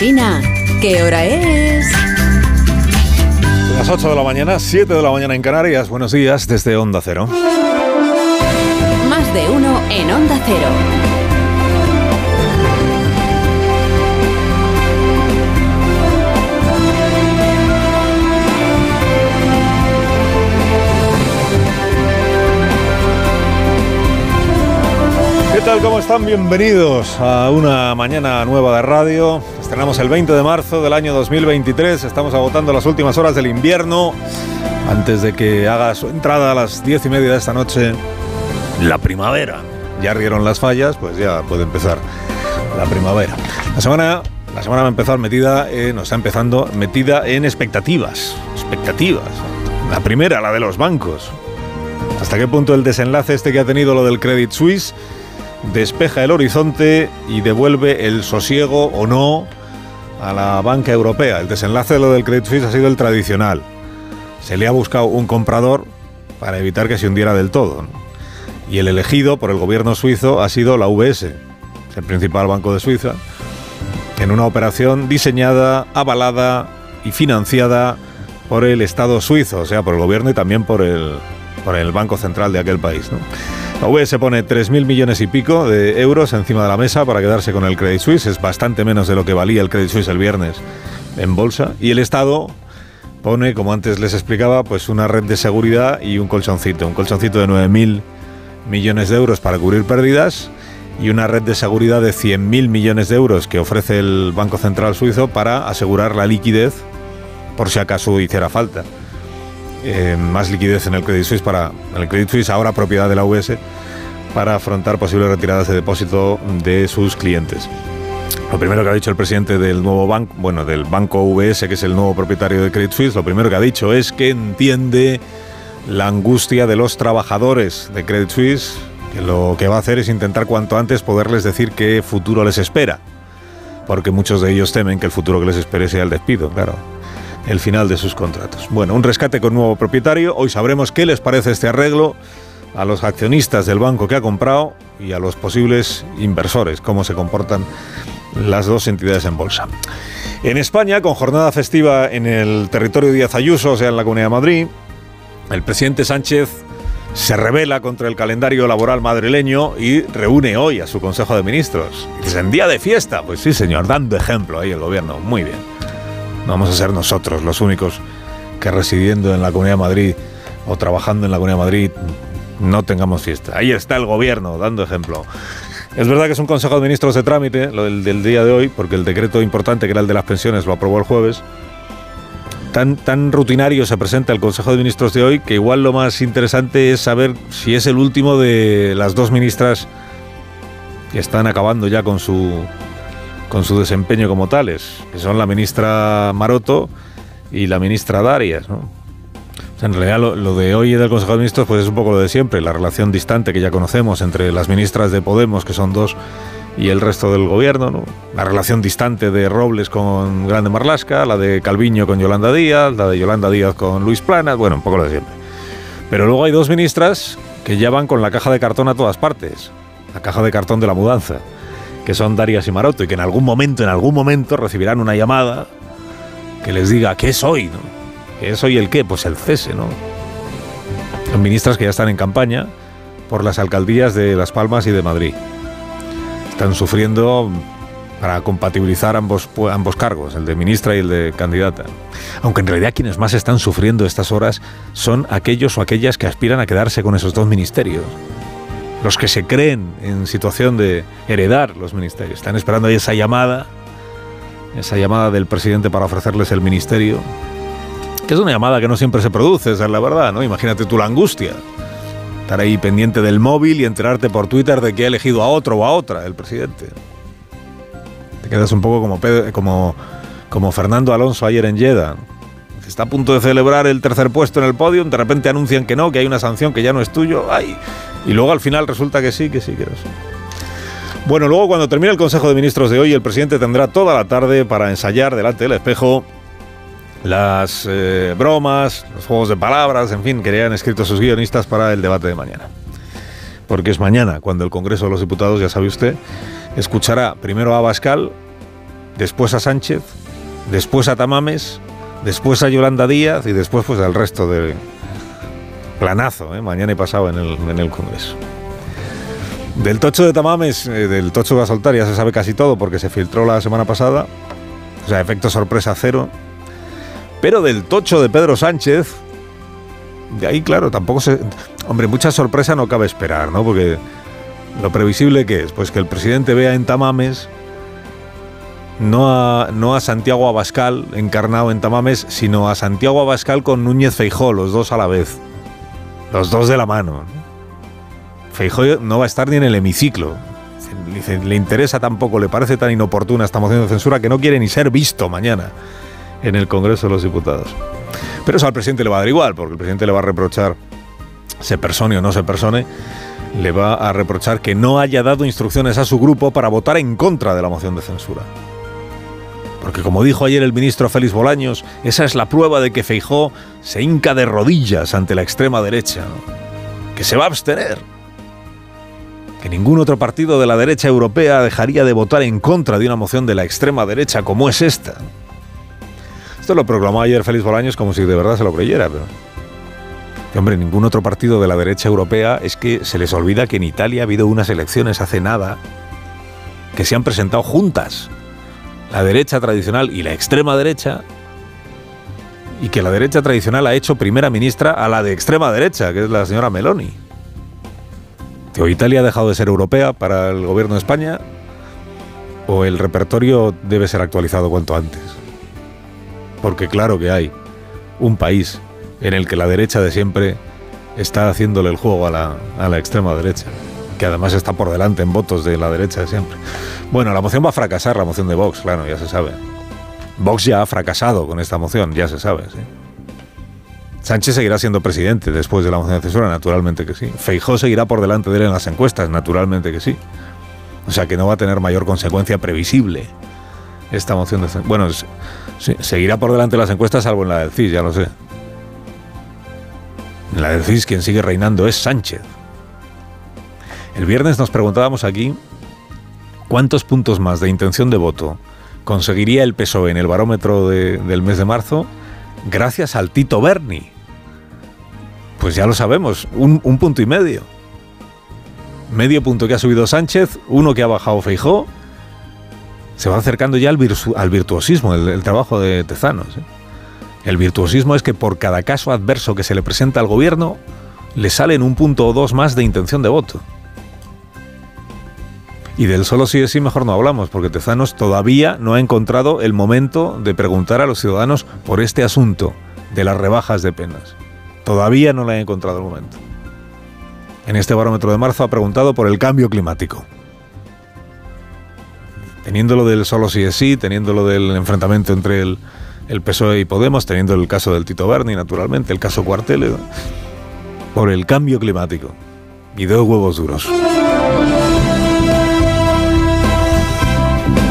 Alsina, ¿qué hora es? Las 8 de la mañana, 7 de la mañana en Canarias. Buenos días desde Onda Cero. Más de uno en Onda Cero. ¿Qué tal? ¿Cómo están? Bienvenidos a una mañana nueva de radio. Estrenamos el 20 de marzo del año 2023. Estamos agotando las últimas horas del invierno. Antes de que haga su entrada a las 10 y media de esta noche, la primavera. Ya rieron las fallas, pues ya puede empezar la primavera. La semana, la semana va a empezar metida, en, nos está empezando metida en expectativas. Expectativas. La primera, la de los bancos. ¿Hasta qué punto el desenlace este que ha tenido lo del Credit Suisse despeja el horizonte y devuelve el sosiego o no a la banca europea? El desenlace de lo del Credit Suisse ha sido el tradicional. Se le ha buscado un comprador para evitar que se hundiera del todo. Y el elegido por el gobierno suizo ha sido la UBS, el principal banco de Suiza, en una operación diseñada, avalada y financiada por el Estado suizo, o sea, por el gobierno y también por el, por el Banco Central de aquel país. ¿no? La UBS pone 3.000 millones y pico de euros encima de la mesa para quedarse con el Credit Suisse, es bastante menos de lo que valía el Credit Suisse el viernes en bolsa, y el Estado pone, como antes les explicaba, pues una red de seguridad y un colchoncito, un colchoncito de 9.000 millones de euros para cubrir pérdidas y una red de seguridad de 100.000 millones de euros que ofrece el Banco Central Suizo para asegurar la liquidez por si acaso hiciera falta. Eh, más liquidez en el Credit Suisse para el Credit Suisse ahora propiedad de la UBS para afrontar posibles retiradas de depósito de sus clientes. Lo primero que ha dicho el presidente del nuevo banco, bueno, del banco UBS, que es el nuevo propietario de Credit Suisse, lo primero que ha dicho es que entiende la angustia de los trabajadores de Credit Suisse, que lo que va a hacer es intentar cuanto antes poderles decir qué futuro les espera, porque muchos de ellos temen que el futuro que les espere sea el despido, claro, el final de sus contratos. Bueno, un rescate con nuevo propietario, hoy sabremos qué les parece este arreglo a los accionistas del banco que ha comprado y a los posibles inversores, cómo se comportan las dos entidades en bolsa. En España, con jornada festiva en el territorio Díaz Ayuso, o sea, en la Comunidad de Madrid, el presidente Sánchez se revela contra el calendario laboral madrileño y reúne hoy a su Consejo de Ministros. Es en día de fiesta, pues sí, señor, dando ejemplo ahí el gobierno. Muy bien. Vamos a ser nosotros los únicos que residiendo en la Comunidad de Madrid o trabajando en la Comunidad de Madrid no tengamos fiesta. Ahí está el gobierno dando ejemplo. Es verdad que es un Consejo de Ministros de trámite, lo del, del día de hoy, porque el decreto importante que era el de las pensiones lo aprobó el jueves tan, tan rutinario se presenta el Consejo de Ministros de hoy que igual lo más interesante es saber si es el último de las dos ministras que están acabando ya con su, con su desempeño como tales, que son la ministra Maroto y la ministra Darias. ¿no? O en realidad lo, lo, de hoy del Consejo de Ministros pues es un poco lo de siempre, la relación distante que ya conocemos entre las ministras de Podemos, que son dos, y el resto del gobierno, ¿no? la relación distante de Robles con Grande Marlasca, la de Calviño con Yolanda Díaz, la de Yolanda Díaz con Luis Planas, bueno, un poco lo de siempre. Pero luego hay dos ministras que ya van con la caja de cartón a todas partes, la caja de cartón de la mudanza, que son Darias y Maroto, y que en algún momento, en algún momento recibirán una llamada que les diga, ¿qué es hoy? ¿no? ¿Qué es hoy el qué? Pues el cese, ¿no? Son ministras que ya están en campaña por las alcaldías de Las Palmas y de Madrid están sufriendo para compatibilizar ambos, ambos cargos, el de ministra y el de candidata. Aunque en realidad quienes más están sufriendo estas horas son aquellos o aquellas que aspiran a quedarse con esos dos ministerios. Los que se creen en situación de heredar los ministerios. Están esperando ahí esa llamada, esa llamada del presidente para ofrecerles el ministerio. Que es una llamada que no siempre se produce, es la verdad, ¿no? Imagínate tú la angustia estar ahí pendiente del móvil y enterarte por Twitter de que ha elegido a otro o a otra el presidente. Te quedas un poco como Fernando Alonso ayer en Jeddah. Está a punto de celebrar el tercer puesto en el podio, de repente anuncian que no, que hay una sanción que ya no es tuyo. ¡Ay! Y luego al final resulta que sí, que sí, que no. Bueno, luego cuando termine el Consejo de Ministros de hoy, el presidente tendrá toda la tarde para ensayar delante del espejo las eh, bromas, los juegos de palabras, en fin, que hayan escrito sus guionistas para el debate de mañana. Porque es mañana cuando el Congreso de los Diputados, ya sabe usted, escuchará primero a Abascal después a Sánchez, después a Tamames, después a Yolanda Díaz y después pues al resto de planazo, ¿eh? mañana y pasado en el, en el Congreso. Del tocho de Tamames, eh, del tocho va a soltar, ya se sabe casi todo porque se filtró la semana pasada. O sea, efecto sorpresa cero. Pero del tocho de Pedro Sánchez, de ahí, claro, tampoco se. Hombre, mucha sorpresa no cabe esperar, ¿no? Porque lo previsible que es, pues que el presidente vea en Tamames no a, no a Santiago Abascal encarnado en Tamames, sino a Santiago Abascal con Núñez Feijó, los dos a la vez. Los dos de la mano. Feijó no va a estar ni en el hemiciclo. le interesa tampoco, le parece tan inoportuna esta moción de censura que no quiere ni ser visto mañana en el Congreso de los Diputados. Pero eso al presidente le va a dar igual, porque el presidente le va a reprochar, se persone o no se persone, le va a reprochar que no haya dado instrucciones a su grupo para votar en contra de la moción de censura. Porque como dijo ayer el ministro Félix Bolaños, esa es la prueba de que Feijó se hinca de rodillas ante la extrema derecha, que se va a abstener, que ningún otro partido de la derecha europea dejaría de votar en contra de una moción de la extrema derecha como es esta. Esto lo proclamó ayer Félix Bolaños como si de verdad se lo creyera, pero... hombre, ningún otro partido de la derecha europea es que se les olvida que en Italia ha habido unas elecciones hace nada que se han presentado juntas la derecha tradicional y la extrema derecha, y que la derecha tradicional ha hecho primera ministra a la de extrema derecha, que es la señora Meloni. O Italia ha dejado de ser europea para el gobierno de España, o el repertorio debe ser actualizado cuanto antes. Porque claro que hay un país en el que la derecha de siempre está haciéndole el juego a la, a la extrema derecha que además está por delante en votos de la derecha de siempre. Bueno, la moción va a fracasar, la moción de Vox, claro, ya se sabe. Vox ya ha fracasado con esta moción, ya se sabe, sí. Sánchez seguirá siendo presidente después de la moción de censura, naturalmente que sí. Feijó seguirá por delante de él en las encuestas, naturalmente que sí. O sea que no va a tener mayor consecuencia previsible esta moción de censura. Bueno, seguirá por delante de las encuestas, salvo en la del CIS, ya lo sé. En la del CIS quien sigue reinando es Sánchez. El viernes nos preguntábamos aquí cuántos puntos más de intención de voto conseguiría el PSOE en el barómetro del mes de marzo gracias al Tito Berni. Pues ya lo sabemos, un, punto y medio. Medio punto que ha subido Sánchez, uno que ha bajado Feijó. Se va acercando ya al, virtuosismo, el, trabajo de Tezanos. ¿eh? El virtuosismo es que por cada caso adverso que se le presenta al gobierno, le salen un punto o dos más de intención de voto. Y del solo sí es sí mejor no hablamos, porque Tezanos todavía no ha encontrado el momento de preguntar a los ciudadanos por este asunto de las rebajas de penas. Todavía no le ha encontrado el momento. En este barómetro de marzo ha preguntado por el cambio climático. Teniendo lo del solo sí es sí, teniendo lo del enfrentamiento entre el, PSOE y Podemos, teniendo el caso del Tito Berni, naturalmente, el caso Cuartel, por el cambio climático. Y dos huevos duros.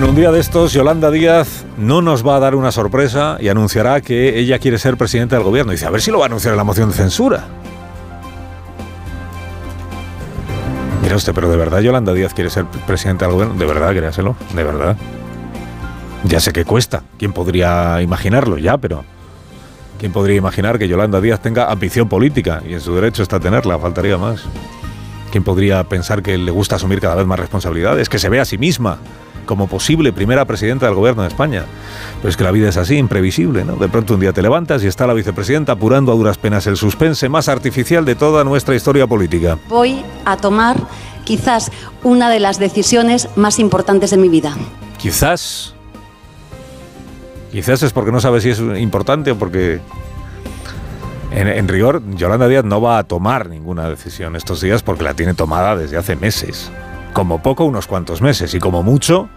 Bueno, un día de estos, Yolanda Díaz no nos va a dar una sorpresa y anunciará que ella quiere ser presidenta del gobierno. Dice, a ver si lo va a anunciar en la moción de censura. Mira usted, pero de verdad Yolanda Díaz quiere ser presidenta del gobierno. De verdad, créaselo, de verdad. Ya sé que cuesta. ¿Quién podría imaginarlo? Ya, pero ¿quién podría imaginar que Yolanda Díaz tenga ambición política? Y en su derecho está tenerla, faltaría más. ¿Quién podría pensar que le gusta asumir cada vez más responsabilidades? Que se ve a sí misma como posible primera presidenta del gobierno de España. Pero es que la vida es así, imprevisible, ¿no? De pronto un día te levantas y está la vicepresidenta apurando a duras penas el suspense más artificial de toda nuestra historia política. Voy a tomar quizás una de las decisiones más importantes de mi vida. Quizás. Quizás es porque no sabe si es importante o porque en, en, rigor, Yolanda Díaz no va a tomar ninguna decisión estos días porque la tiene tomada desde hace meses. Como poco unos cuantos meses y como mucho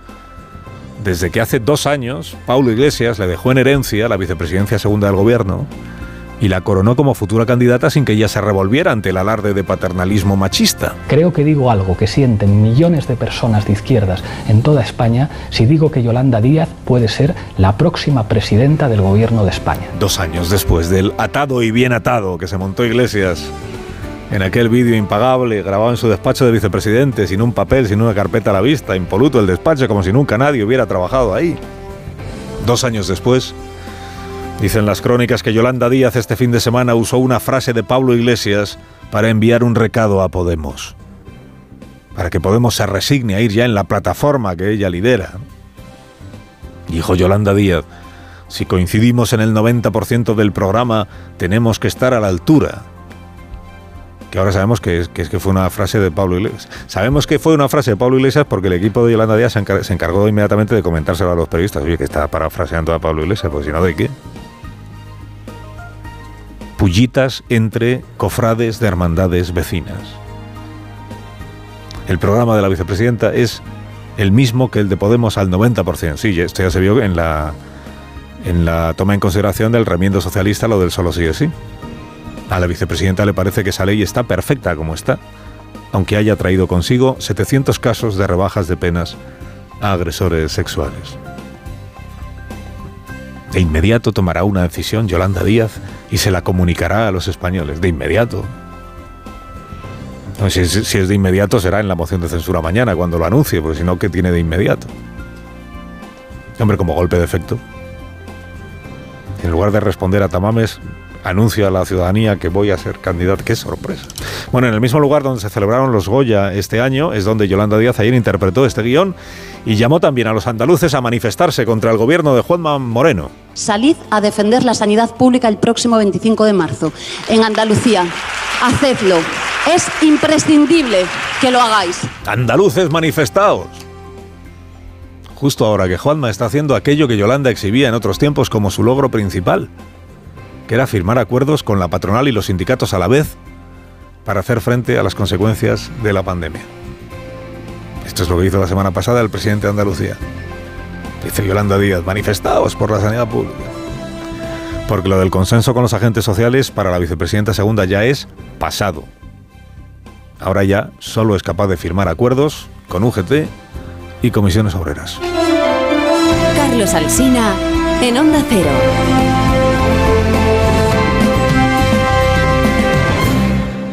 desde que hace dos años Paulo Iglesias le dejó en herencia la vicepresidencia segunda del gobierno y la coronó como futura candidata sin que ella se revolviera ante el alarde de paternalismo machista. Creo que digo algo que sienten millones de personas de izquierdas en toda España si digo que Yolanda Díaz puede ser la próxima presidenta del gobierno de España. Dos años después del atado y bien atado que se montó Iglesias en aquel vídeo impagable grabado en su despacho de vicepresidente, sin un papel, sin una carpeta a la vista, impoluto el despacho, como si nunca nadie hubiera trabajado ahí. Dos años después, dicen las crónicas que Yolanda Díaz este fin de semana usó una frase de Pablo Iglesias para enviar un recado a Podemos. Para que Podemos se resigne a ir ya en la plataforma que ella lidera. Dijo Yolanda Díaz, si coincidimos en el 90% del programa, tenemos que estar a la altura que ahora sabemos que, es, que, fue una frase de Pablo Iglesias. Sabemos que fue una frase de Pablo Iglesias porque el equipo de Yolanda Díaz se, encargó inmediatamente de comentárselo a los periodistas. Oye, que está parafraseando a Pablo Iglesias, pues si no, ¿de qué? Pullitas entre cofrades de hermandades vecinas. El programa de la vicepresidenta es el mismo que el de Podemos al 90%. Sí, esto ya se vio en la, en la toma en consideración del remiendo socialista, lo del solo sigue sí. A la vicepresidenta le parece que esa ley está perfecta como está, aunque haya traído consigo 700 casos de rebajas de penas a agresores sexuales. De inmediato tomará una decisión Yolanda Díaz y se la comunicará a los españoles. De inmediato. si, es, de inmediato será en la moción de censura mañana cuando lo anuncie, porque si no, ¿qué tiene de inmediato? Hombre, como golpe de efecto. En lugar de responder a Tamames, anuncio a la ciudadanía que voy a ser candidato. ¡Qué sorpresa! Bueno, en el mismo lugar donde se celebraron los Goya este año es donde Yolanda Díaz ayer interpretó este guion y llamó también a los andaluces a manifestarse contra el gobierno de Juanma Moreno. Salid a defender la sanidad pública el próximo 25 de marzo en Andalucía. Hacedlo. Es imprescindible que lo hagáis. Andaluces manifestaos justo ahora que Juanma está haciendo aquello que Yolanda exhibía en otros tiempos como su logro principal, que era firmar acuerdos con la patronal y los sindicatos a la vez para hacer frente a las consecuencias de la pandemia. Esto es lo que hizo la semana pasada el presidente de Andalucía. Dice Yolanda Díaz, manifestaos por la sanidad pública. Porque lo del consenso con los agentes sociales para la vicepresidenta segunda ya es pasado. Ahora ya solo es capaz de firmar acuerdos con UGT y comisiones obreras. Carlos Alsina en Onda Cero.